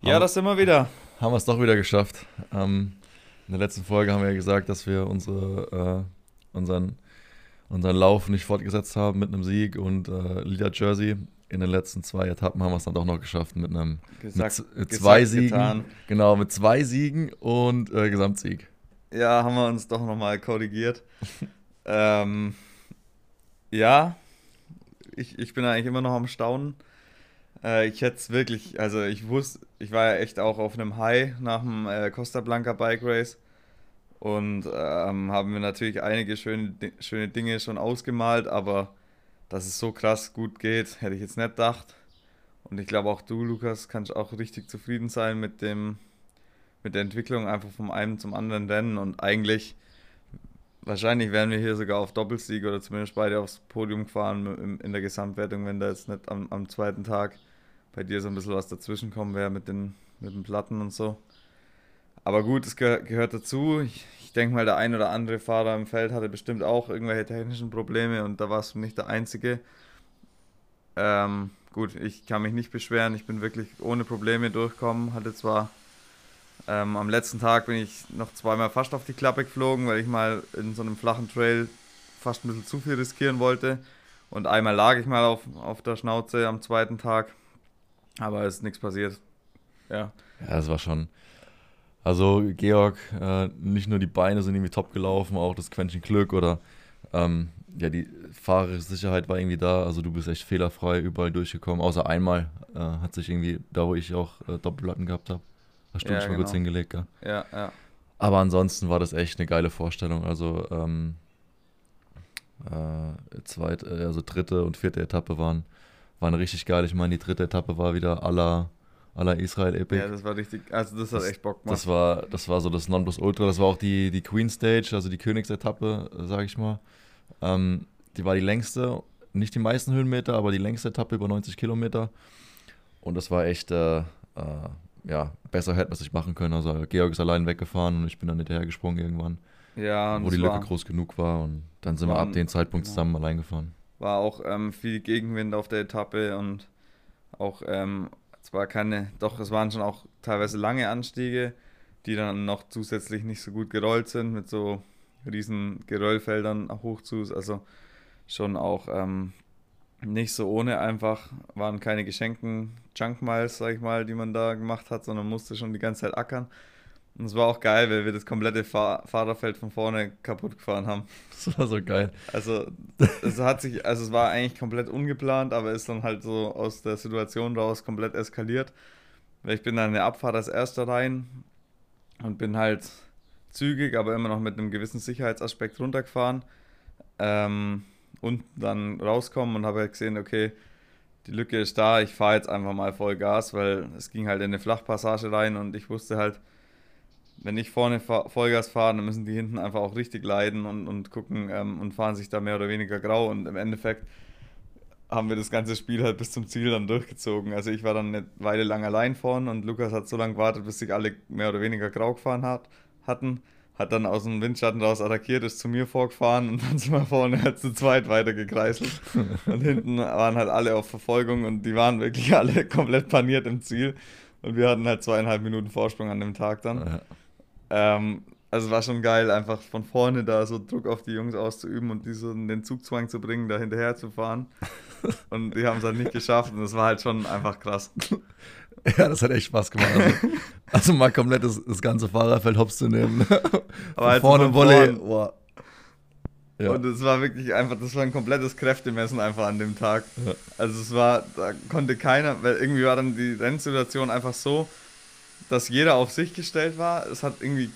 Ja, das sind wir wieder. Haben wir es doch wieder geschafft. Ähm, in der letzten Folge haben wir ja gesagt, dass wir unsere, äh, unseren, unseren Lauf nicht fortgesetzt haben mit einem Sieg und äh, Leader Jersey. In den letzten zwei Etappen haben wir es dann doch noch geschafft mit einem Gesagt, mit, mit gesagt, zwei Siegen. getan. Genau, mit zwei Siegen und äh, Gesamtsieg. Ja, haben wir uns doch nochmal korrigiert. ähm, ja, ich, ich bin eigentlich immer noch am Staunen. Äh, ich hätte es wirklich, also ich wusste, ich war ja echt auch auf einem High nach dem äh, Costa Blanca Bike Race und ähm, haben wir natürlich einige schöne, schöne Dinge schon ausgemalt, aber dass es so krass gut geht, hätte ich jetzt nicht gedacht. Und ich glaube auch du, Lukas, kannst auch richtig zufrieden sein mit dem, mit der Entwicklung einfach vom einen zum anderen Rennen und eigentlich wahrscheinlich wären wir hier sogar auf Doppelsieg oder zumindest beide aufs Podium gefahren in der Gesamtwertung, wenn da jetzt nicht am, am zweiten Tag bei dir so ein bisschen was dazwischen kommen wäre mit den, mit den Platten und so. Aber gut, es geh gehört dazu. Ich, ich denke mal, der ein oder andere Fahrer im Feld hatte bestimmt auch irgendwelche technischen Probleme und da warst du nicht der Einzige. Ähm, gut, ich kann mich nicht beschweren. Ich bin wirklich ohne Probleme durchgekommen. Hatte zwar ähm, am letzten Tag bin ich noch zweimal fast auf die Klappe geflogen, weil ich mal in so einem flachen Trail fast ein bisschen zu viel riskieren wollte. Und einmal lag ich mal auf, auf der Schnauze am zweiten Tag. Aber es ist nichts passiert. Ja. Ja, das war schon. Also, Georg, äh, nicht nur die Beine sind irgendwie top gelaufen, auch das Quäntchen Glück oder ähm, ja, die Fahrersicherheit war irgendwie da. Also, du bist echt fehlerfrei überall durchgekommen. Außer einmal äh, hat sich irgendwie, da wo ich auch äh, Doppelplatten gehabt habe, hast du Ja, dich mal kurz genau. hingelegt. Gell? Ja, ja. Aber ansonsten war das echt eine geile Vorstellung. Also, ähm, äh, zweite, äh, also dritte und vierte Etappe waren, waren richtig geil. Ich meine, die dritte Etappe war wieder aller aller Israel Epic. Ja, das war richtig. Also, das hat Das- echt Bock gemacht. Das war, das war so das Nonplusultra. Das war auch die, die Queen Stage, also die Königsetappe, sage ich mal. Ähm, die war die längste, nicht die meisten Höhenmeter, aber die längste Etappe über 90 Kilometer. Und das war echt, äh, äh, ja, besser hätte man es nicht machen können. Also Georg ist allein weggefahren und ich bin dann hinterher gesprungen irgendwann, ja, und wo es die Lücke groß genug war. Und dann sind wir ab dem Zeitpunkt genau. zusammen allein gefahren. war auch ähm, viel Gegenwind auf der Etappe und auch ähm, zwar keine, doch es waren schon auch teilweise lange Anstiege, die dann noch zusätzlich nicht so gut gerollt sind mit so riesen Geröllfeldern hoch zu, also schon auch ähm, nicht so ohne einfach, waren keine geschenkten Junk Miles, sag ich mal, die man da gemacht hat, sondern musste schon die ganze Zeit ackern. Und es war auch geil, weil wir das komplette Fahr Fahrerfeld von vorne kaputt gefahren haben. Das war so geil. Also, es hat sich, also es war eigentlich komplett ungeplant, aber ist dann halt so aus der Situation raus komplett eskaliert. Weil ich bin dann in der Abfahrt als erster rein und bin halt zügig, aber immer noch mit einem gewissen Sicherheitsaspekt runtergefahren. Ähm, und dann rauskommen und habe halt gesehen, okay, die Lücke ist da, ich fahre jetzt einfach mal voll Gas, weil es ging halt in eine Flachpassage rein und ich wusste halt, wenn ich vorne fa Vollgas fahre, dann müssen die hinten einfach auch richtig leiden und, und gucken ähm, und fahren sich da mehr oder weniger grau. Und im Endeffekt haben wir das ganze Spiel halt bis zum Ziel dann durchgezogen. Also ich war dann eine Weile lang allein vorne und Lukas hat so lange gewartet, bis sich alle mehr oder weniger grau gefahren hat, hatten. Hat dann aus dem Windschatten raus attackiert, ist zu mir vorgefahren und dann sind wir vorne halt zu zweit weitergekreiselt. Und hinten waren halt alle auf Verfolgung und die waren wirklich alle komplett paniert im Ziel. Und wir hatten halt zweieinhalb Minuten Vorsprung an dem Tag dann. Ja. Ähm, also war schon geil, einfach von vorne da so Druck auf die Jungs auszuüben und die so in den Zugzwang zu bringen, da hinterher zu fahren. Und die haben es halt nicht geschafft und das war halt schon einfach krass. Ja, das hat echt Spaß gemacht. Also, also mal komplett das, das ganze Fahrerfeld hops zu nehmen. Aber halt vorne von Volley. vorn. Ja. Und es war wirklich einfach, das war ein komplettes Kräftemessen einfach an dem Tag. Ja. Also es war, da konnte keiner, weil irgendwie war dann die Rennsituation einfach so, dass jeder auf sich gestellt war. Es hat irgendwie,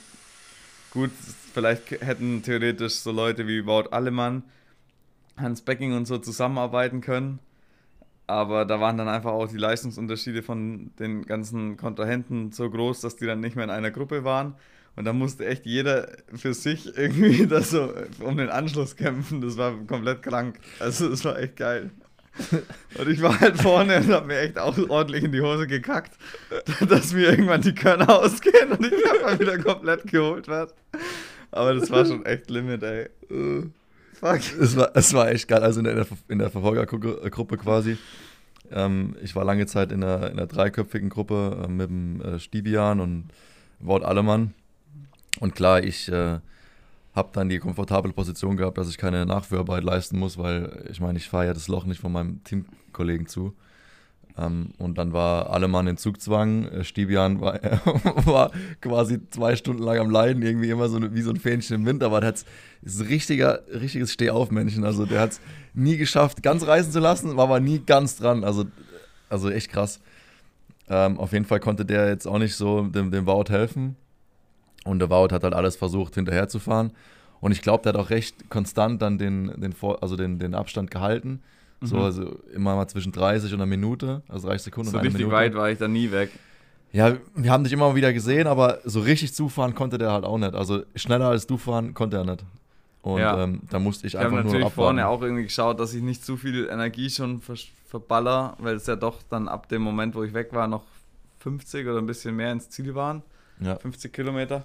gut, vielleicht hätten theoretisch so Leute wie Wout Allemann, Hans Becking und so zusammenarbeiten können. Aber da waren dann einfach auch die Leistungsunterschiede von den ganzen Kontrahenten so groß, dass die dann nicht mehr in einer Gruppe waren. Und da musste echt jeder für sich irgendwie das so um den Anschluss kämpfen. Das war komplett krank. Also das war echt geil. Und ich war halt vorne und hab mir echt auch ordentlich in die Hose gekackt, dass mir irgendwann die Körner ausgehen und ich mal wieder komplett geholt werde. Aber das war schon echt Limit, ey. Fuck. Es war, es war echt geil. Also in der, in der Verfolgergruppe quasi. Ähm, ich war lange Zeit in einer, in einer dreiköpfigen Gruppe äh, mit dem äh, Stibian und Wort Allemann. Und klar, ich äh, habe dann die komfortable Position gehabt, dass ich keine Nachführarbeit leisten muss, weil ich meine, ich fahre ja das Loch nicht von meinem Teamkollegen zu. Ähm, und dann war Allemann in Zugzwang. Äh, Stibian war, war, quasi zwei Stunden lang am Leiden, irgendwie immer so wie so ein Fähnchen im Wind, aber der hat ist ein richtiger, richtiges Stehaufmännchen. Also der hat es nie geschafft, ganz reißen zu lassen, war aber nie ganz dran. Also, also echt krass. Ähm, auf jeden Fall konnte der jetzt auch nicht so dem, dem Wout helfen. Und der Wout hat halt alles versucht, hinterher zu fahren. Und ich glaube, der hat auch recht konstant dann den, den, also den, den Abstand gehalten. So, mhm. also immer mal zwischen 30 und einer Minute, also 30 Sekunden. So und eine richtig Minute. weit war ich da nie weg. Ja, wir haben dich immer wieder gesehen, aber so richtig zufahren konnte der halt auch nicht. Also schneller als du fahren konnte er nicht. Und ja. ähm, da musste ich, ich einfach nur abwarten. Ich habe natürlich vorne auch irgendwie geschaut, dass ich nicht zu viel Energie schon ver verballer, weil es ja doch dann ab dem Moment, wo ich weg war, noch 50 oder ein bisschen mehr ins Ziel waren. Ja. 50 Kilometer.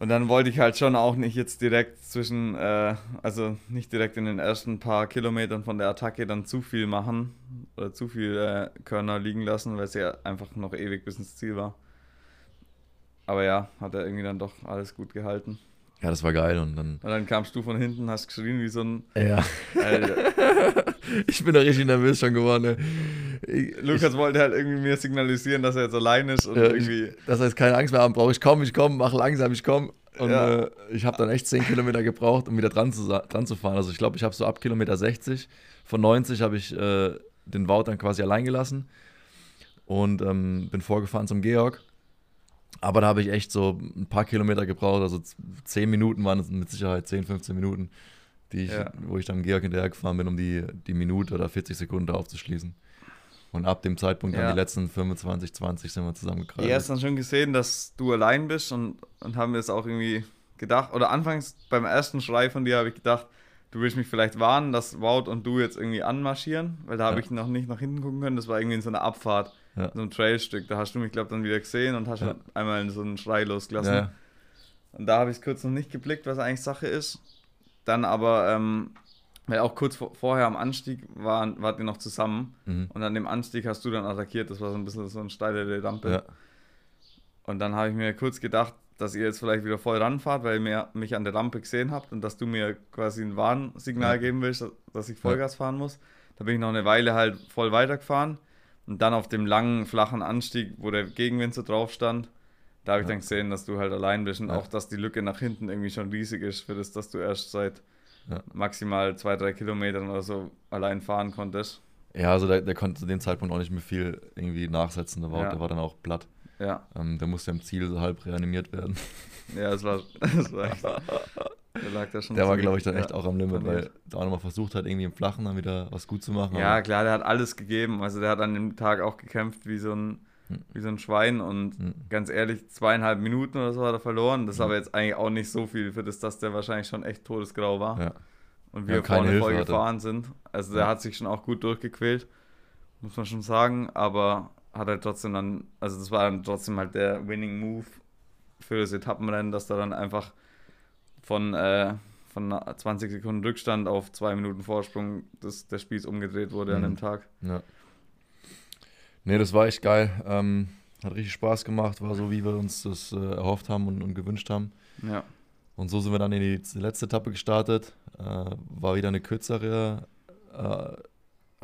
Und dann wollte ich halt schon auch nicht jetzt direkt zwischen, äh, also nicht direkt in den ersten paar Kilometern von der Attacke dann zu viel machen oder zu viel äh, Körner liegen lassen, weil es ja einfach noch ewig bis ins Ziel war. Aber ja, hat er irgendwie dann doch alles gut gehalten. Ja, das war geil. Und dann, und dann kamst du von hinten, hast geschrien wie so ein. Ja. ich bin da richtig nervös schon geworden. Ne? Ich, Lukas wollte halt irgendwie mir signalisieren, dass er jetzt allein ist und ja, irgendwie. Ich, dass er jetzt keine Angst mehr haben braucht. Ich komme, ich komme, mach langsam, ich komme. Und ja. äh, ich habe dann echt 10 Kilometer gebraucht, um wieder dran zu, dran zu fahren. Also ich glaube, ich habe so ab Kilometer 60, von 90 habe ich äh, den Wout dann quasi allein gelassen und ähm, bin vorgefahren zum Georg. Aber da habe ich echt so ein paar Kilometer gebraucht, also 10 Minuten waren es mit Sicherheit 10, 15 Minuten, die ich, ja. wo ich dann Georg hinterher gefahren bin, um die, die Minute oder 40 Sekunden aufzuschließen. Und ab dem Zeitpunkt, ja. dann die letzten 25, 20 sind wir zusammengekramt. Ja, hast dann schon gesehen, dass du allein bist und, und haben wir es auch irgendwie gedacht. Oder anfangs beim ersten Schrei von dir habe ich gedacht, du willst mich vielleicht warnen, dass Wout und du jetzt irgendwie anmarschieren, weil da habe ja. ich noch nicht nach hinten gucken können. Das war irgendwie in so einer Abfahrt, ja. so ein Trailstück. Da hast du mich, glaube ich, dann wieder gesehen und hast ja. einmal so einen Schrei losgelassen. Und da habe ich es kurz noch nicht geblickt, was eigentlich Sache ist. Dann aber, ähm, weil auch kurz vor, vorher am Anstieg waren, wart ihr noch zusammen. Mhm. Und an dem Anstieg hast du dann attackiert. Das war so ein bisschen so eine steile Rampe. Und dann habe ich mir kurz gedacht, dass ihr jetzt vielleicht wieder voll ranfahrt, weil ihr mich an der Rampe gesehen habt und dass du mir quasi ein Warnsignal ja. geben willst, dass ich Vollgas fahren muss. Da bin ich noch eine Weile halt voll weitergefahren und dann auf dem langen, flachen Anstieg, wo der Gegenwind so drauf stand, da habe ich ja. dann gesehen, dass du halt allein bist und ja. auch, dass die Lücke nach hinten irgendwie schon riesig ist, für das, dass du erst seit maximal zwei, drei Kilometern oder so allein fahren konntest. Ja, also der, der konnte zu dem Zeitpunkt auch nicht mehr viel irgendwie nachsetzen, der war, der war dann auch platt. Ja. Ähm, der musste im Ziel so halb reanimiert werden. Ja, das war, das war echt. Der lag da schon. Der war, glaube ich, dann echt auch am Limit, weil der auch nochmal versucht hat, irgendwie im Flachen dann wieder was gut zu machen. Ja, klar, der hat alles gegeben. Also der hat an dem Tag auch gekämpft wie so ein. Wie so ein Schwein und hm. ganz ehrlich, zweieinhalb Minuten oder so hat er verloren. Das ist hm. aber jetzt eigentlich auch nicht so viel für das, dass der wahrscheinlich schon echt todesgrau war. Ja. Und wir ja, vorne voll gefahren sind. Also der ja. hat sich schon auch gut durchgequält, muss man schon sagen. Aber hat er trotzdem dann, also das war dann trotzdem halt der Winning Move für das Etappenrennen, dass da dann einfach von, äh, von 20 Sekunden Rückstand auf zwei Minuten Vorsprung des, der Spieß umgedreht wurde mhm. an dem Tag. Ja. Nee, das war echt geil. Ähm, hat richtig Spaß gemacht, war so, wie wir uns das äh, erhofft haben und, und, gewünscht haben. Ja. Und so sind wir dann in die letzte Etappe gestartet. Äh, war wieder eine kürzere äh,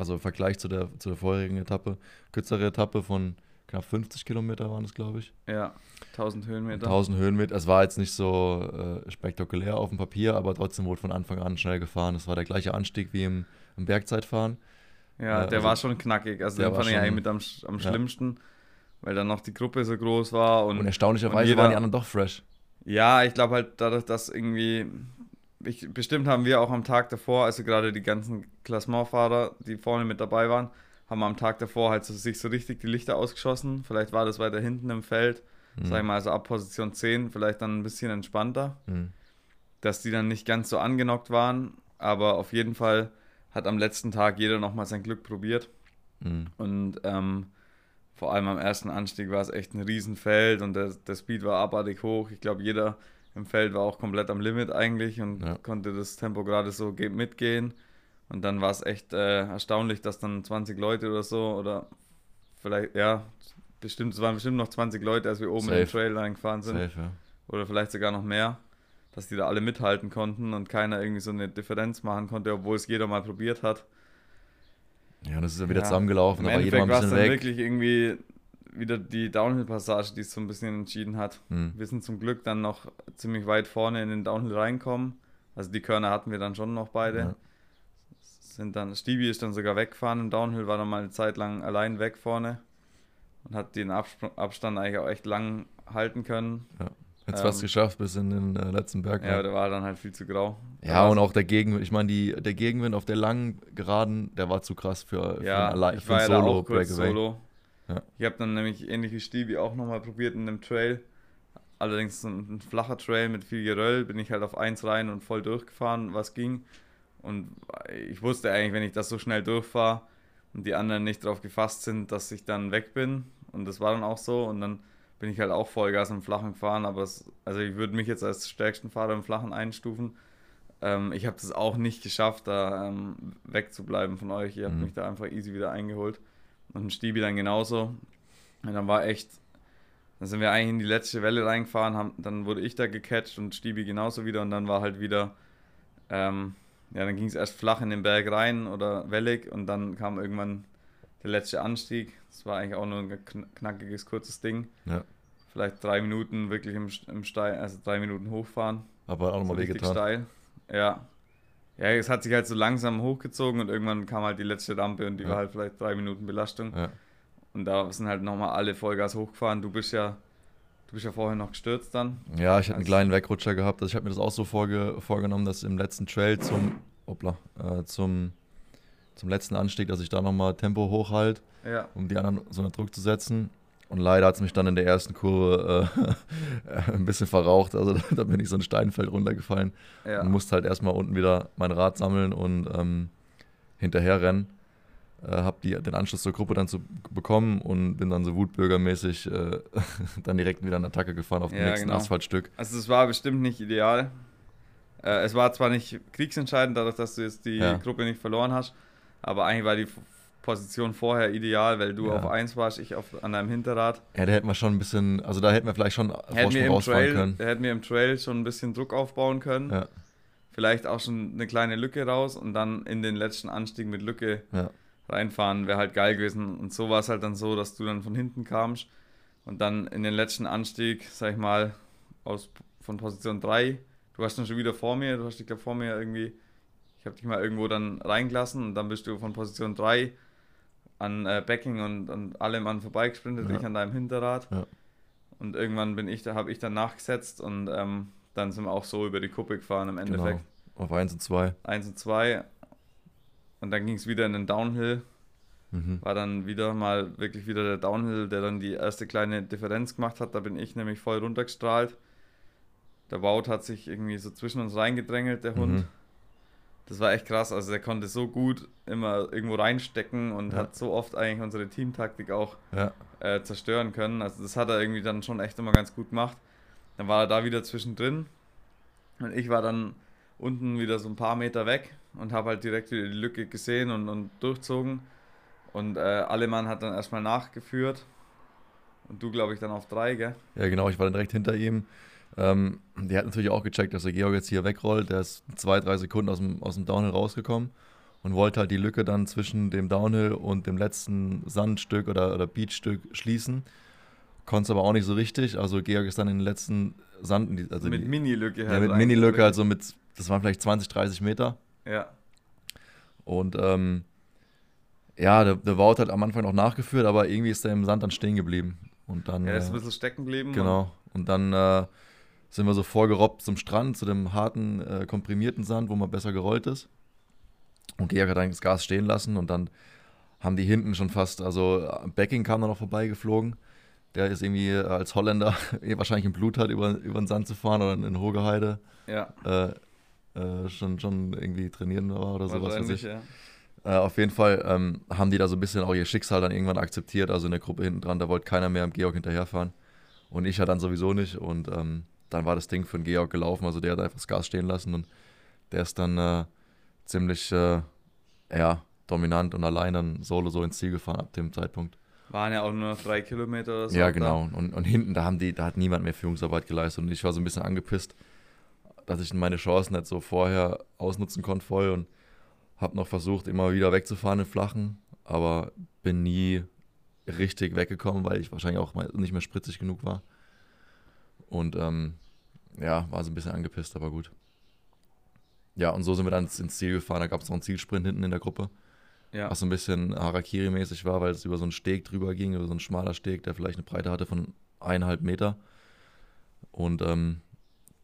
also im Vergleich zu der, zu der vorherigen Etappe, kürzere Etappe von knapp 50 Kilometer waren es, glaube ich. Ja, 1000 Höhenmeter. 1000 Höhenmeter. Es war jetzt nicht so äh, spektakulär auf dem Papier, aber trotzdem wurde von Anfang an schnell gefahren. Es war der gleiche Anstieg wie im, im Bergzeitfahren. Ja, der also, war schon knackig. Also den fand ich eigentlich mit am, am schlimmsten, weil dann noch die Gruppe so groß war. Und, und erstaunlicherweise und jeder, waren die anderen doch fresh. Ja, ich glaube halt dadurch, dass irgendwie ich, bestimmt haben wir auch am Tag davor, also gerade die ganzen Klassementfahrer, die vorne mit dabei waren, haben am Tag davor halt so, sich so richtig die Lichter ausgeschossen. Vielleicht war das weiter hinten im Feld, mhm. sag ich mal, also ab Position 10, vielleicht dann ein bisschen entspannter, mhm. dass die dann nicht ganz so angenockt waren, aber auf jeden Fall hat am letzten Tag jeder nochmal sein Glück probiert. Mhm. Und ähm, vor allem am ersten Anstieg war es echt ein Riesenfeld und der, der Speed war abartig hoch. Ich glaube, jeder im Feld war auch komplett am Limit eigentlich und Ja. konnte das Tempo gerade so ge- mitgehen. Und dann war es echt äh, erstaunlich, dass dann 20 Leute oder so oder vielleicht, ja, bestimmt, es waren bestimmt noch 20 Leute, als wir oben in den Safe. Trail reingefahren sind Safe, ja. oder vielleicht sogar noch mehr, dass die da alle mithalten konnten und keiner irgendwie so eine Differenz machen konnte, obwohl es jeder mal probiert hat. Ja, das ist ja wieder Ja. zusammengelaufen, Im war jeder mal ein war bisschen dann weg. wirklich irgendwie wieder die Downhill-Passage, die es so ein bisschen entschieden hat. Hm. Wir sind zum Glück dann noch ziemlich weit vorne in den Downhill reinkommen. Also die Körner hatten wir dann schon noch beide. Ja. Sind dann, Stevie ist dann sogar weggefahren im Downhill, war dann mal eine Zeit lang allein weg vorne und hat den Absp Abstand eigentlich auch echt lang halten können. Jetzt Ähm, fast geschafft bis in den äh, letzten Berg. Ja, der war dann halt viel zu grau. Ja, und auch der Gegenwind, ich meine, der Gegenwind auf der langen Geraden, der war zu krass für, für Ja, ein, Alle- ich für ein war ja Solo auch kurz. Solo. Ja. Ich habe dann nämlich ähnlich wie Stevie auch nochmal probiert in dem Trail. Allerdings ein, ein flacher Trail mit viel Geröll, bin ich halt auf eins rein und voll durchgefahren, was ging. Und ich wusste eigentlich, wenn ich das so schnell durchfahre und die anderen nicht darauf gefasst sind, dass ich dann weg bin. Und das war dann auch so. Und dann bin ich halt auch Vollgas im Flachen gefahren. Aber es, also ich würde mich jetzt als stärksten Fahrer im Flachen einstufen. Ähm, ich habe das auch nicht geschafft, da ähm, wegzubleiben von euch. Ihr habt Mhm. mich da einfach easy wieder eingeholt. Und ein Stibi dann genauso. Und dann war echt, dann sind wir eigentlich in die letzte Welle reingefahren, haben, dann wurde ich da gecatcht und Stibi genauso wieder. Und dann war halt wieder, ähm, ja, dann ging es erst flach in den Berg rein oder wellig und dann kam irgendwann der letzte Anstieg. Das war eigentlich auch nur ein kn- knackiges, kurzes Ding. Ja. Vielleicht drei Minuten wirklich im, im Steil, also drei Minuten hochfahren. Aber auch nochmal richtig wehgetan. steil. Ja. Ja, es hat sich halt so langsam hochgezogen und irgendwann kam halt die letzte Rampe und die Ja. war halt vielleicht drei Minuten Belastung. Ja. Und da sind halt nochmal alle Vollgas hochgefahren. Du bist ja, du bist ja vorher noch gestürzt dann. Ja, ich hatte einen Also- kleinen Wegrutscher gehabt. Also ich habe mir das auch so vorge vorgenommen, dass im letzten Trail zum, hoppla, äh, zum, zum letzten Anstieg, dass ich da nochmal Tempo hochhalte, Ja. um die anderen so unter Druck zu setzen. Und leider hat es mich dann in der ersten Kurve äh, ein bisschen verraucht. Also da, bin ich so ein Steinfeld runtergefallen Ja. und musste halt erstmal unten wieder mein Rad sammeln und ähm, hinterher rennen. Äh, hab die, den Anschluss zur Gruppe dann zu bekommen und bin dann so wutbürgermäßig äh, dann direkt wieder in Attacke gefahren auf dem Ja, nächsten genau. Asphaltstück. Also es war bestimmt nicht ideal. Äh, es war zwar nicht kriegsentscheidend, dadurch, dass du jetzt die Ja. Gruppe nicht verloren hast, aber eigentlich war die Position vorher ideal, weil du Ja. auf 1 warst, ich auf, an deinem Hinterrad. Ja, da hätten wir schon ein bisschen, also da hätten wir vielleicht schon Hätten wir, im Trail, können. hätten wir im Trail schon ein bisschen Druck aufbauen können. Ja, Vielleicht auch schon eine kleine Lücke raus und dann in den letzten Anstieg mit Lücke ja, reinfahren, wäre halt geil gewesen. Und so war es halt dann so, dass du dann von hinten kamst und dann in den letzten Anstieg, sag ich mal, aus, von Position 3, du warst dann schon wieder vor mir, du hast dich da vor mir irgendwie, ich habe dich mal irgendwo dann reingelassen und dann bist du von Position 3 an äh, Backing und, und allem an vorbeigesprintet, Ja. ich an deinem Hinterrad. Ja. Und irgendwann bin ich da, habe ich dann nachgesetzt und ähm, dann sind wir auch so über die Kuppe gefahren im Endeffekt. genau. Auf 1 und 2. 1 und 2. Und dann ging es wieder in den Downhill. Mhm. War dann wieder mal wirklich wieder der Downhill, der dann die erste kleine Differenz gemacht hat. Da bin ich nämlich voll runtergestrahlt. Der Wout hat sich irgendwie so zwischen uns reingedrängelt, der Hund. Mhm. Das war echt krass. Also der konnte so gut immer irgendwo reinstecken und Ja. hat so oft eigentlich unsere Teamtaktik auch Ja, äh, zerstören können. Also das hat er irgendwie dann schon echt immer ganz gut gemacht. Dann war er da wieder zwischendrin und ich war dann unten wieder so ein paar Meter weg und habe halt direkt wieder die Lücke gesehen und, und durchzogen. Und äh, Alemann hat dann erstmal nachgeführt und du, glaube ich, dann auf drei, gell? ja, genau, ich war dann direkt hinter ihm. Ähm, der hat natürlich auch gecheckt, dass der Georg jetzt hier wegrollt. Der ist zwei, drei Sekunden aus dem, aus dem Downhill rausgekommen und wollte halt die Lücke dann zwischen dem Downhill und dem letzten Sandstück oder, oder Beachstück schließen. Konnte es aber auch nicht so richtig. Also Georg ist dann in den letzten Sand, also mit Mini-Lücke ja, mit Mini-Lücke, also mit, das waren vielleicht 20, 30 Meter. Ja, Und ähm, ja, der, der Wout hat am Anfang noch nachgeführt, aber irgendwie ist er im Sand dann stehen geblieben. Und dann, ja, er ist ein äh, bisschen stecken geblieben. genau. Und dann äh, sind wir so vorgerobbt zum Strand, zu dem harten, äh, komprimierten Sand, wo man besser gerollt ist. Und Georg hat dann das Gas stehen lassen und dann haben die hinten schon fast, also Becking kam dann noch vorbeigeflogen. Der ist irgendwie äh, als Holländer eh wahrscheinlich im Blut hat, über, über den Sand zu fahren oder in Hogeheide ja, äh, äh, schon, schon irgendwie trainieren war oder sowas. wahrscheinlich, ich. ja. Äh, auf jeden Fall ähm, haben die da so ein bisschen auch ihr Schicksal dann irgendwann akzeptiert. Also in der Gruppe hinten dran, da wollte keiner mehr am Georg hinterherfahren. Und ich ja dann sowieso nicht. Und ähm, dann war das Ding für den Georg gelaufen. Also der hat einfach das Gas stehen lassen und der ist dann äh, ziemlich äh, ja, dominant und allein dann solo so ins Ziel gefahren ab dem Zeitpunkt. Waren ja auch nur noch drei Kilometer oder so. Ja, genau. Und, und hinten, da haben die, da hat niemand mehr Führungsarbeit geleistet. Und ich war so ein bisschen angepisst, dass ich meine Chancen nicht so vorher ausnutzen konnte voll und habe noch versucht, immer wieder wegzufahren in Flachen, aber bin nie richtig weggekommen, weil ich wahrscheinlich auch nicht mehr spritzig genug war. Und ähm, ja, war so ein bisschen angepisst, aber gut. Ja, und so sind wir dann ins Ziel gefahren. Da gab es noch einen Zielsprint hinten in der Gruppe. Ja. Was so ein bisschen Harakiri-mäßig war, weil es über so einen Steg drüber ging, über so einen schmaler Steg, der vielleicht eine Breite hatte von eineinhalb Meter. Und ähm,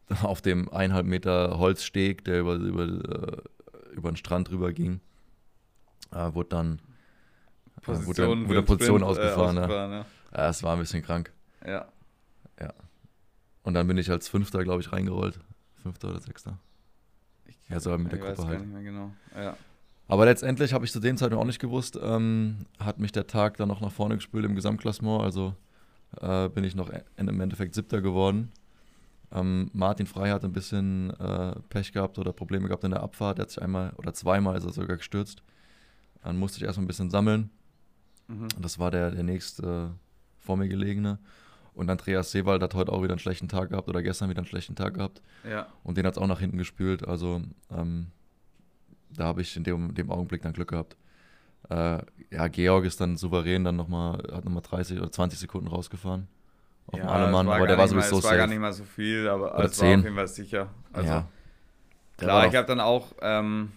auf dem eineinhalb Meter Holzsteg, der über, über, äh, über den Strand drüber ging, äh, wurde dann Position, äh, wurde, wurde Position Sprint, ausgefahren. Äh, ausgefahren ja. ja, es war ein bisschen krank. Ja. Ja. Und dann bin ich als Fünfter, glaube ich, reingerollt. Fünfter oder Sechster. Ich, ja, so mit der Gruppe halt. Nicht mehr genau. Ja. Aber letztendlich habe ich zu dem Zeitpunkt auch nicht gewusst, ähm, hat mich der Tag dann noch nach vorne gespült im Gesamtklassement. Also äh, bin ich noch im Endeffekt Siebter geworden. Ähm, Martin Frey hat ein bisschen äh, Pech gehabt oder Probleme gehabt in der Abfahrt. Er hat sich einmal oder zweimal ist er sogar gestürzt. Dann musste ich erstmal ein bisschen sammeln. Mhm. Das war der, der nächste äh, vor mir gelegene. Und Andreas Seewald hat heute auch wieder einen schlechten Tag gehabt oder gestern wieder einen schlechten Tag gehabt. Ja. Und den hat es auch nach hinten gespült. Also ähm, da habe ich in dem, dem Augenblick dann Glück gehabt. Äh, ja, Georg ist dann souverän, dann nochmal, hat nochmal 30 oder 20 Sekunden rausgefahren. Auf ja, dem Allemann, aber der war sowieso mal, Es war gar nicht mal so viel, aber oder es war auf jeden Fall sicher. Also, ja. klar, ich habe dann auch ähm,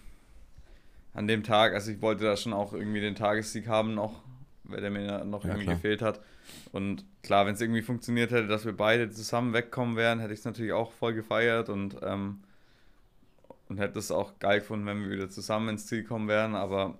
an dem Tag, also ich wollte da schon auch irgendwie den Tagessieg haben noch, weil der mir noch ja, irgendwie klar. gefehlt hat. Und klar, wenn es irgendwie funktioniert hätte, dass wir beide zusammen wegkommen wären, hätte ich es natürlich auch voll gefeiert und ähm, und hätte es auch geil gefunden, wenn wir wieder zusammen ins Ziel kommen wären, aber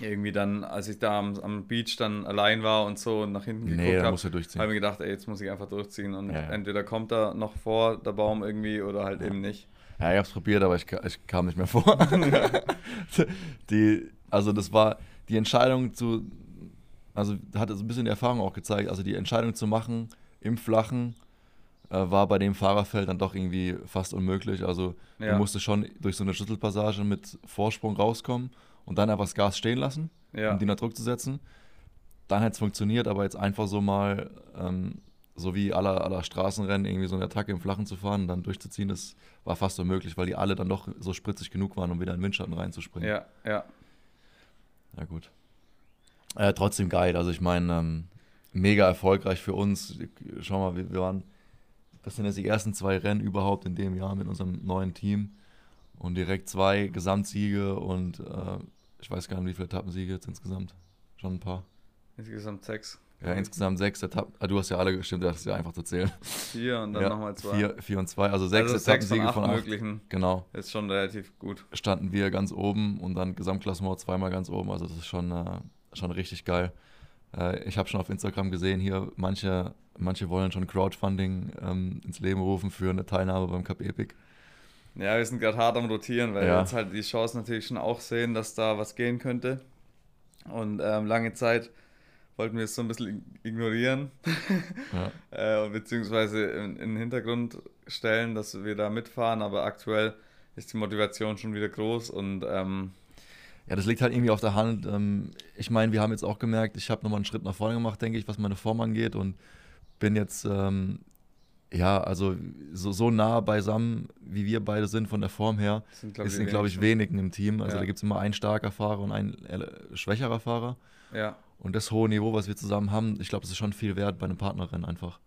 irgendwie dann, als ich da am, am Beach dann allein war und so und nach hinten geguckt nee, habe, habe ich mir gedacht, ey, jetzt muss ich einfach durchziehen und ja, ja. entweder kommt da noch vor der Baum irgendwie oder halt eben nicht. Ja, ich habe es probiert, aber ich, ich, kam nicht mehr vor. die, also das war die Entscheidung zu, also hat so ein bisschen die Erfahrung auch gezeigt, also die Entscheidung zu machen im Flachen äh, war bei dem Fahrerfeld dann doch irgendwie fast unmöglich. Also ja. du musstest schon durch so eine Schlüsselpassage mit Vorsprung rauskommen und dann einfach das Gas stehen lassen, ja. um die unter Druck zu setzen. Dann hätte es funktioniert, aber jetzt einfach so mal, ähm, so wie aller, aller Straßenrennen, irgendwie so eine Attacke im Flachen zu fahren und dann durchzuziehen, das war fast unmöglich, weil die alle dann doch so spritzig genug waren, um wieder in den Windschatten reinzuspringen. Ja, ja. Ja, gut. Äh, trotzdem geil. Also ich meine, ähm, mega erfolgreich für uns. Schau mal, wir, wir waren das sind jetzt die ersten zwei Rennen überhaupt in dem Jahr mit unserem neuen Team. Und direkt zwei Gesamtsiege und äh, ich weiß gar nicht, wie viele Etappensiege jetzt insgesamt. Schon ein paar. Insgesamt sechs. Ja, insgesamt sechs Etappen. Ah, du hast ja alle gestimmt, das ist ja einfach zu zählen. Vier und dann ja, nochmal zwei. Vier, vier und zwei, also sechs also Etappensiege von, von acht. möglichen. Genau. Ist schon relativ gut. Standen wir ganz oben und dann Gesamtklassement zweimal ganz oben. Also das ist schon, äh, schon richtig geil. Äh, ich habe schon auf Instagram gesehen, hier manche, manche wollen schon Crowdfunding ähm, ins Leben rufen für eine Teilnahme beim Cup Epic. Ja, wir sind gerade hart am Rotieren, weil ja. wir jetzt halt die Chance natürlich schon auch sehen, dass da was gehen könnte. Und ähm, lange Zeit wollten wir es so ein bisschen ignorieren, ja. äh, beziehungsweise in, in, den Hintergrund stellen, dass wir da mitfahren, aber aktuell ist die Motivation schon wieder groß und ähm, ja, das liegt halt irgendwie auf der Hand. Ähm, ich meine, wir haben jetzt auch gemerkt, ich habe nochmal einen Schritt nach vorne gemacht, denke ich, was meine Form angeht und bin jetzt, ähm, ja, also so, so nah beisammen, wie wir beide sind von der Form her, sind, glaub sind, glaube ich, wenigen im Team. Also ja. da gibt es immer einen starker Fahrer und einen schwächerer Fahrer. Ja. Und das hohe Niveau, was wir zusammen haben, ich glaube, das ist schon viel wert bei einem Partnerrennen einfach.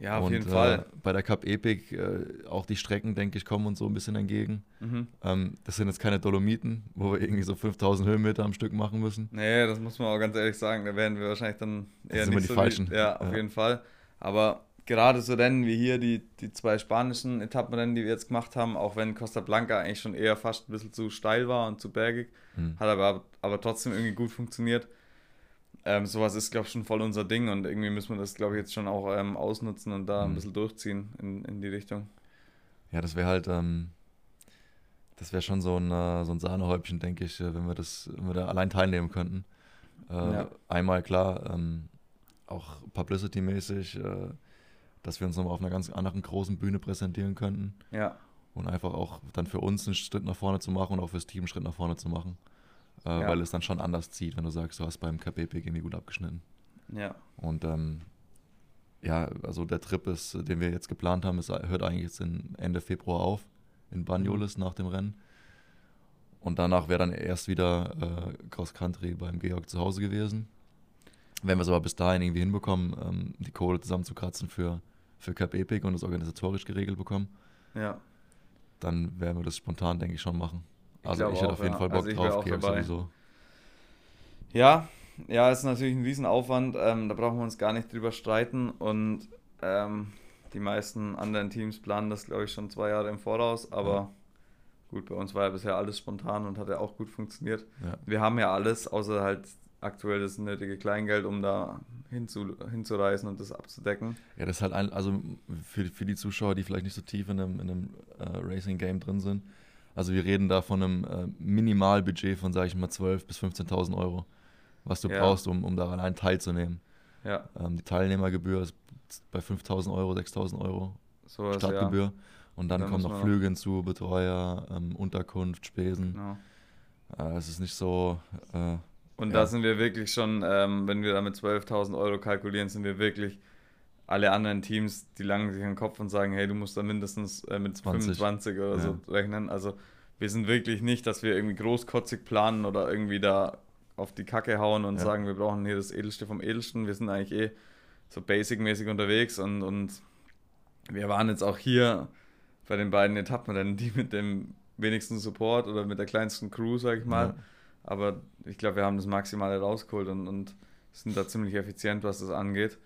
Ja, auf und, jeden Fall. Äh, bei der Cup Epic, äh, auch die Strecken, denke ich, kommen uns so ein bisschen entgegen. Mhm. Ähm, das sind jetzt keine Dolomiten, wo wir irgendwie so 5000 Höhenmeter am Stück machen müssen. Nee, das muss man auch ganz ehrlich sagen. Da werden wir wahrscheinlich dann eher nicht die so falschen. Wie, ja, auf ja. jeden Fall. Aber gerade so Rennen wie hier, die, die zwei spanischen Etappenrennen, die wir jetzt gemacht haben, auch wenn Costa Blanca eigentlich schon eher fast ein bisschen zu steil war und zu bergig, mhm. hat aber, aber trotzdem irgendwie gut funktioniert ähm, sowas ist, glaube ich, schon voll unser Ding und irgendwie müssen wir das, glaube ich, jetzt schon auch ähm, ausnutzen und da mhm. ein bisschen durchziehen in, in die Richtung. Ja, das wäre halt, ähm, das wäre schon so ein, äh, so ein Sahnehäubchen, denke ich, äh, wenn wir das, wenn wir da allein teilnehmen könnten. Äh, ja. Einmal klar, ähm, auch publicity-mäßig, äh, dass wir uns nochmal auf einer ganz anderen großen Bühne präsentieren könnten. Ja. Und einfach auch dann für uns einen Schritt nach vorne zu machen und auch fürs Team einen Schritt nach vorne zu machen. Äh, Ja. Weil es dann schon anders zieht, wenn du sagst, du hast beim KP-Pick irgendwie gut abgeschnitten. Ja. Und ähm, ja, also der Trip ist, den wir jetzt geplant haben, ist, hört eigentlich jetzt Ende Februar auf in Banjolis nach dem Rennen. Und danach wäre dann erst wieder äh, Cross Country beim Georg zu Hause gewesen. Wenn wir es aber bis dahin irgendwie hinbekommen, ähm, die Kohle zusammenzukratzen für, für Cap Epic und das organisatorisch geregelt bekommen, Ja. dann werden wir das spontan, denke ich, schon machen. Ich Also glaube ich hätte auf jeden ja. Fall Bock Also ich drauf, dabei. sowieso. Ja, ja, ist natürlich ein Riesenaufwand. Ähm, da brauchen wir uns gar nicht drüber streiten. Und ähm, die meisten anderen Teams planen das, glaube ich, schon zwei Jahre im Voraus. Aber Ja. gut, bei uns war ja bisher alles spontan und hat ja auch gut funktioniert. Ja. Wir haben ja alles, außer halt aktuell das nötige Kleingeld, um da hinzu, hinzureisen und das abzudecken. Ja, das ist halt ein, also für, für die Zuschauer, die vielleicht nicht so tief in einem, in einem äh, Racing-Game drin sind. Also wir reden da von einem äh, Minimalbudget von, sage ich mal, 12.000 bis 15.000 Euro, was du Ja. brauchst, um, um daran allein teilzunehmen. Ja, Ähm, die Teilnehmergebühr ist bei 5.000 Euro, 6.000 Euro sowas, Stadtgebühr. Und dann, Dann kommen noch Flüge hinzu, Betreuer, ähm, Unterkunft, Spesen. ja. Genau. Äh, es ist nicht so, äh, Und Ja. da sind wir wirklich schon, ähm, wenn wir da mit 12.000 Euro kalkulieren, sind wir wirklich alle anderen Teams, die langen sich an den Kopf und sagen, hey, du musst da mindestens äh, mit 20. 25 oder Ja. so rechnen. Also wir sind wirklich nicht, dass wir irgendwie großkotzig planen oder irgendwie da auf die Kacke hauen und Ja. sagen, wir brauchen hier das Edelste vom Edelsten. Wir sind eigentlich eh so basic-mäßig unterwegs und, und wir waren jetzt auch hier bei den beiden Etappenrennen, die mit dem wenigsten Support oder mit der kleinsten Crew, sag ich mal. Ja. Aber ich glaube, wir haben das Maximale rausgeholt und, und sind da ziemlich effizient, was das angeht.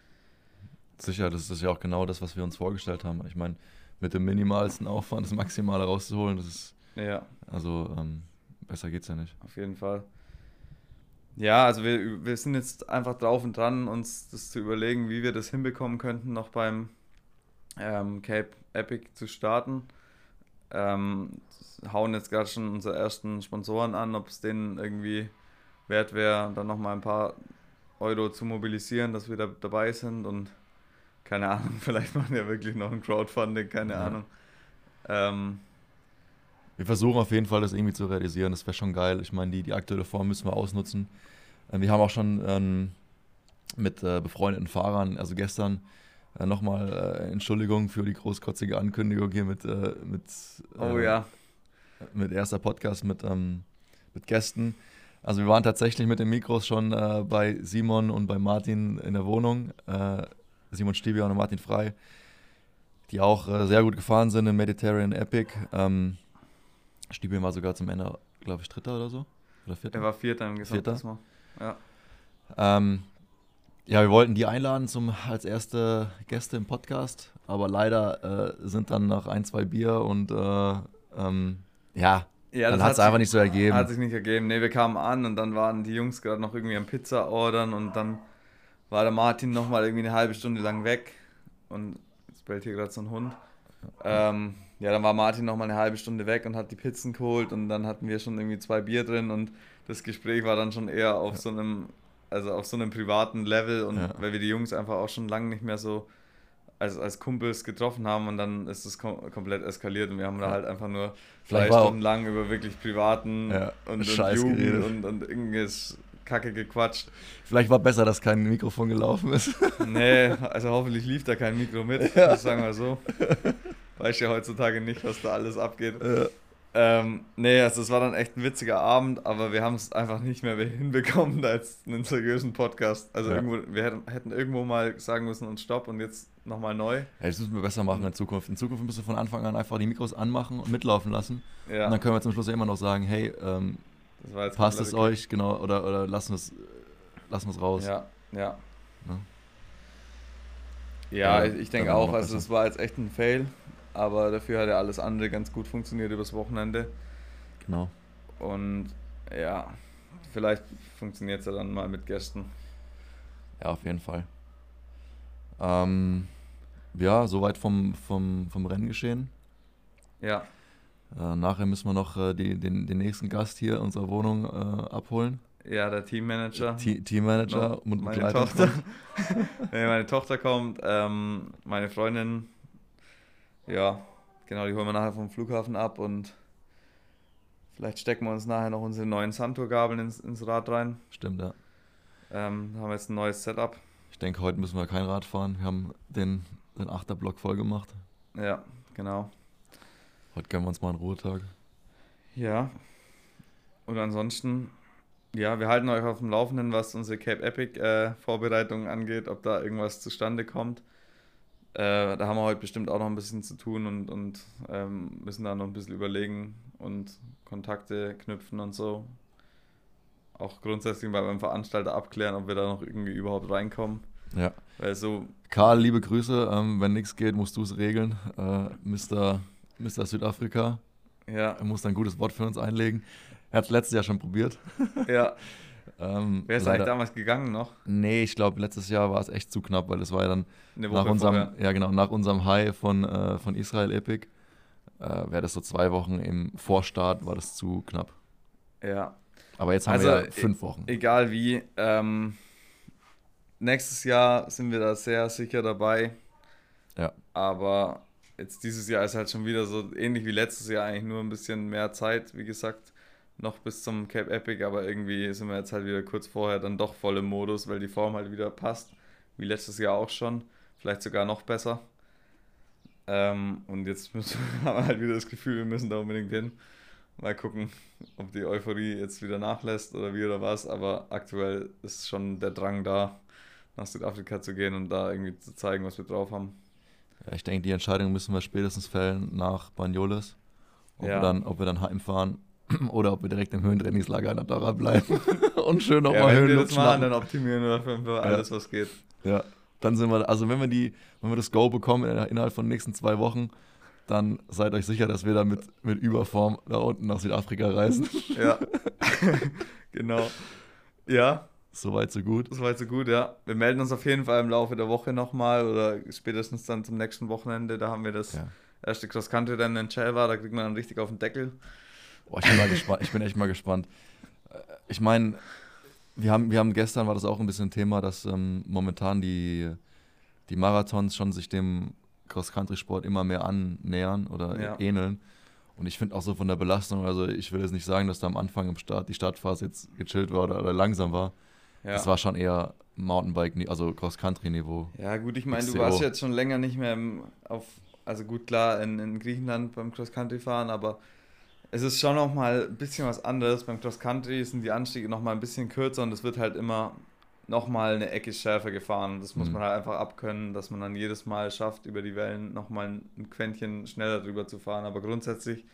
Sicher, das ist ja auch genau das, was wir uns vorgestellt haben. Ich meine, mit dem minimalsten Aufwand das Maximale rauszuholen, das ist, Ja, also ähm, besser geht's ja nicht. auf jeden Fall. Ja, also wir, wir sind jetzt einfach drauf und dran, uns das zu überlegen, wie wir das hinbekommen könnten, noch beim ähm, Cape Epic zu starten. Ähm, hauen jetzt gerade schon unsere ersten Sponsoren an, ob es denen irgendwie wert wäre, dann nochmal ein paar Euro zu mobilisieren, dass wir da dabei sind und keine Ahnung, vielleicht machen wir wirklich noch ein Crowdfunding, keine Ja. Ahnung. Ähm, Wir versuchen auf jeden Fall, das irgendwie zu realisieren. Das wäre schon geil. Ich meine, die, die aktuelle Form müssen wir ausnutzen. Ähm, wir haben auch schon ähm, mit äh, befreundeten Fahrern, also gestern, äh, nochmal äh, Entschuldigung für die großkotzige Ankündigung hier mit, äh, mit, oh äh, ja, mit erster Podcast mit, ähm, mit Gästen. Also wir waren tatsächlich mit den Mikros schon äh, bei Simon und bei Martin in der Wohnung. Simon Stiebian und Martin Frei, die auch äh, sehr gut gefahren sind im Mediterranean Epic. Ähm, Stiebian war sogar zum Ende, glaube ich, Dritter oder so. Oder Vierter. er war Vierter im Vierter? Gesamtklassement. Ja. Ähm, ja, wir wollten die einladen zum, als erste Gäste im Podcast, aber leider äh, sind dann nach ein, zwei Bier und äh, ähm, ja, Ja, dann das hat es einfach nicht so ergeben. Hat sich nicht ergeben. Ne, wir kamen an und dann waren die Jungs gerade noch irgendwie am Pizza ordern und dann war der Martin nochmal irgendwie eine halbe Stunde lang weg und jetzt bellt hier gerade so ein Hund. Ähm, ja, dann war Martin nochmal eine halbe Stunde weg und hat die Pizzen geholt und dann hatten wir schon irgendwie zwei Bier drin und das Gespräch war dann schon eher auf so einem, also auf so einem privaten Level und Ja. weil wir die Jungs einfach auch schon lange nicht mehr so als, als Kumpels getroffen haben und dann ist das kom komplett eskaliert und wir haben da halt einfach nur Vielleicht auch- Stunden lang über wirklich privaten Ja, und, und Jugend und, und irgendwas Kacke gequatscht. Vielleicht war besser, dass kein Mikrofon gelaufen ist. Nee, also hoffentlich lief da kein Mikro mit, das sagen wir so. Weiß ja heutzutage nicht, was da alles abgeht. Ähm, nee, also es war dann echt ein witziger Abend, aber wir haben es einfach nicht mehr hinbekommen als einen seriösen Podcast. Also Ja. irgendwo, wir hätten, hätten irgendwo mal sagen müssen und stopp und jetzt nochmal neu. Ja, das müssen wir besser machen in Zukunft. In Zukunft müssen wir von Anfang an einfach die Mikros anmachen und mitlaufen lassen. Ja, Und dann können wir zum Schluss ja immer noch sagen, hey, ähm, passt es euch, genau, oder, oder lassen wir es lassen wir's raus. Ja, ja. Ne? Ja, Ja, ich, denke auch also es war jetzt echt ein Fail, aber dafür hat ja alles andere ganz gut funktioniert übers Wochenende. Genau. Und ja, vielleicht funktioniert es ja dann mal mit Gästen. Ja, auf jeden Fall. Ähm, ja, soweit vom, vom, vom Renngeschehen. Ja, Äh, nachher müssen wir noch äh, die, den, den nächsten Gast hier in unserer Wohnung äh, abholen. Ja, der Teammanager. Te Teammanager Noch und meine Tochter. nee, meine Tochter kommt, ähm, meine Freundin, ja, genau, die holen wir nachher vom Flughafen ab und vielleicht stecken wir uns nachher noch unsere neuen Santur-Gabeln ins, ins Rad rein. Stimmt, ja. Ähm, da haben wir jetzt ein neues Setup. Ich denke, heute müssen wir kein Rad fahren. Wir haben den, den Achterblock voll gemacht. Ja, genau. Heute gönnen wir uns mal einen Ruhetag. Ja. Und ansonsten, ja, wir halten euch auf dem Laufenden, was unsere Cape Epic äh, Vorbereitungen angeht, ob da irgendwas zustande kommt. Äh, da haben wir heute bestimmt auch noch ein bisschen zu tun und, und ähm, müssen da noch ein bisschen überlegen und Kontakte knüpfen und so. Auch grundsätzlich mal beim Veranstalter abklären, ob wir da noch irgendwie überhaupt reinkommen. Ja. Weil so, Karl, liebe Grüße. Ähm, wenn nichts geht, musst du es regeln. Äh, Mr. Mr. Südafrika. ja, Er muss ein gutes Wort für uns einlegen. Er hat es letztes Jahr schon probiert. ja. Ähm, Wer ist leider- eigentlich damals gegangen noch? Nee, ich glaube, letztes Jahr war es echt zu knapp, weil es war ja dann nach unserem, vorher. ja genau, nach unserem High von, äh, von Israel Epic. Äh, Wäre das so zwei Wochen im Vorstart, war das zu knapp. Ja. Aber jetzt haben Also, wir ja fünf Wochen. Egal wie, ähm, nächstes Jahr sind wir da sehr sicher dabei. Ja. Aber jetzt dieses Jahr ist halt schon wieder so ähnlich wie letztes Jahr, eigentlich nur ein bisschen mehr Zeit, wie gesagt, noch bis zum Cape Epic, aber irgendwie sind wir jetzt halt wieder kurz vorher dann doch voll im Modus, weil die Form halt wieder passt, wie letztes Jahr auch schon, vielleicht sogar noch besser. Ähm, und jetzt müssen, haben wir halt wieder das Gefühl, wir müssen da unbedingt hin. Mal gucken, ob die Euphorie jetzt wieder nachlässt oder wie oder was, aber aktuell ist schon der Drang da, nach Südafrika zu gehen und da irgendwie zu zeigen, was wir drauf haben. Ja, ich denke, die Entscheidung müssen wir spätestens fällen nach Banyoles. Ob, Ja. wir dann, ob wir dann heimfahren oder ob wir direkt im Höhentrainingslager in Andorra bleiben und schön Ja, nochmal wenn wir Höhenluft das machen, schnappen. dann optimieren wir für, alles, was geht. Ja, dann sind wir, also wenn wir die, wenn wir das Go bekommen in- innerhalb von den nächsten zwei Wochen, dann seid euch sicher, dass wir dann mit, mit Überform da unten nach Südafrika reisen. Ja, genau. Ja, Soweit, so gut. jetzt so gut, ja. Wir melden uns auf jeden Fall im Laufe der Woche nochmal oder spätestens dann zum nächsten Wochenende. Da haben wir das Ja. erste Cross-Country-Rennen in Chelva, da kriegt man dann richtig auf den Deckel. Boah, ich bin mal gespannt. Ich bin echt mal gespannt. Äh, Ich meine, wir haben, wir haben gestern war das auch ein bisschen Thema, dass ähm, momentan die, die Marathons schon sich dem Cross-Country-Sport immer mehr annähern oder Ja. ähneln. Und ich finde auch so von der Belastung, also ich will jetzt nicht sagen, dass da am Anfang im Start die Startphase jetzt gechillt war oder, oder langsam war. Ja. Das war schon eher Mountainbike, also Cross-Country-Niveau. Ja, gut, ich meine, du warst jetzt schon länger nicht mehr im, auf, also gut, klar, in, in Griechenland beim Cross-Country fahren, aber es ist schon noch mal ein bisschen was anderes. Beim Cross-Country sind die Anstiege noch mal ein bisschen kürzer und es wird halt immer noch mal eine Ecke schärfer gefahren. Das muss Mhm. man halt einfach abkönnen, dass man dann jedes Mal schafft, über die Wellen noch mal ein Quäntchen schneller drüber zu fahren. Aber grundsätzlich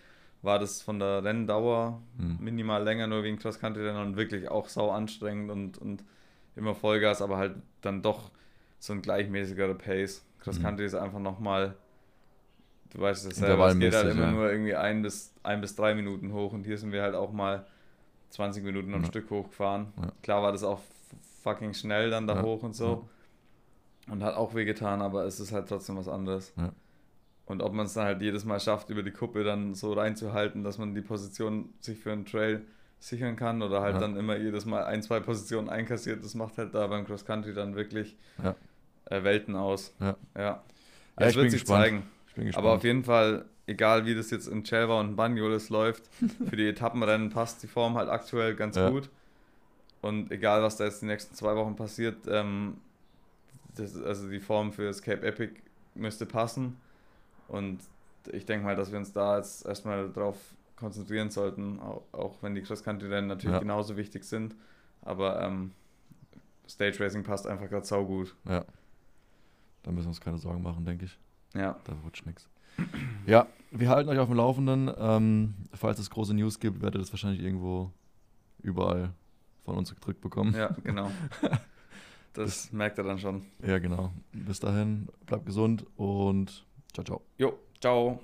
war das von der Renndauer Hm. minimal länger, nur wie ein Cross-Country-Rennen und wirklich auch sau anstrengend und, und immer Vollgas, aber halt dann doch so ein gleichmäßigerer Pace. Cross-Country ist einfach nochmal, du weißt es selber, es geht halt immer ja. nur irgendwie ein bis, ein bis drei Minuten hoch und hier sind wir halt auch mal 20 Minuten am Ja. Stück hochgefahren. Ja. Klar war das auch fucking schnell dann da hoch und so und hat auch wehgetan, aber es ist halt trotzdem was anderes. Und ob man es dann halt jedes Mal schafft, über die Kuppe dann so reinzuhalten, dass man die Position sich für einen Trail sichern kann oder halt Ja. dann immer jedes Mal ein, zwei Positionen einkassiert, das macht halt da beim Cross Country dann wirklich Ja. äh, Welten aus. Ja. Ja. Ich wird bin sich gespannt. zeigen. Ich bin gespannt. Aber auf jeden Fall, egal wie das jetzt in Chelva und Banyoles läuft, für die Etappenrennen passt die Form halt aktuell ganz gut. Und egal, was da jetzt die nächsten zwei Wochen passiert, ähm, das, also die Form für das Cape Epic müsste passen. Und ich denke mal, dass wir uns da jetzt erstmal drauf konzentrieren sollten, auch, auch wenn die Cross-Country-Rennen natürlich Ja. genauso wichtig sind. Aber ähm, Stage Racing passt einfach gerade saugut. ja. Da müssen wir uns keine Sorgen machen, denke ich. Ja, Da rutscht nichts. Ja, wir halten euch auf dem Laufenden. Ähm, falls es große News gibt, werdet ihr das wahrscheinlich irgendwo überall von uns gedrückt bekommen. ja, genau. Das merkt er dann schon. Ja, genau. Bis dahin, bleibt gesund und ciao, ciao. Jo, ciao.